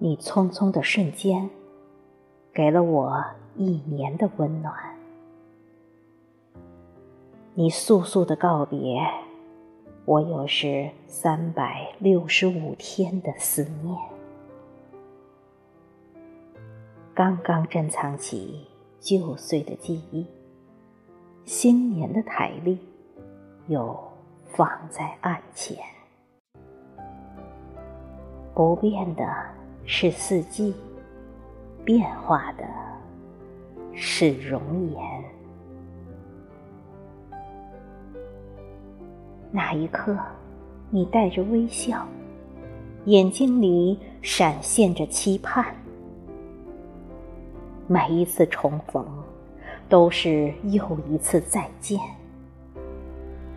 你匆匆的瞬间，给了我一年的温暖；你速速的告别，我又是三百六十五天的思念。刚刚珍藏起旧岁的记忆，新年的台历又放在案前。不变的是四季，变化的是容颜。那一刻，你带着微笑，眼睛里闪现着期盼。每一次重逢，都是又一次再见。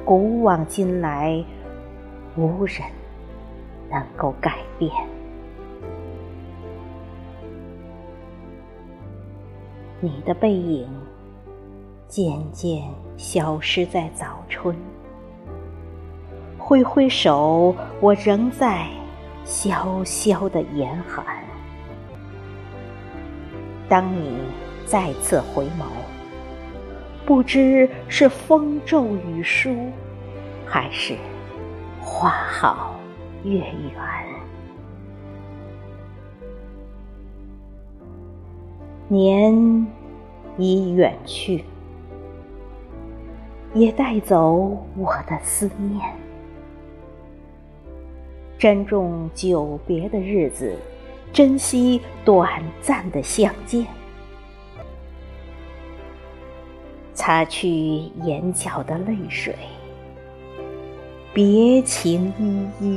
古往今来，无人能够改变。你的背影渐渐消失在早春，挥挥手，我仍在萧萧的严寒。当你再次回眸，不知是风骤雨疏，还是花好月圆。年已远去，也带走我的思念。珍重久别的日子。珍惜短暂的相见，擦去眼角的泪水，别情依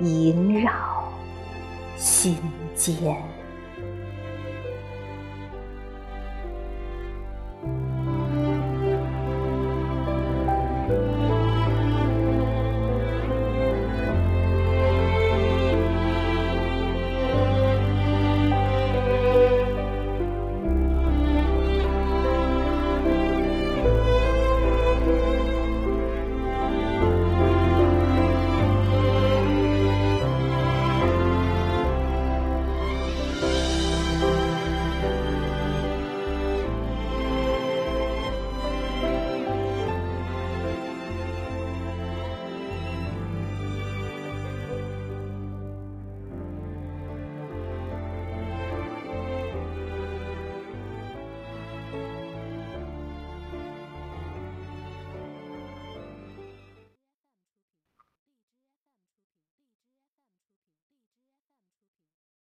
依萦绕心间。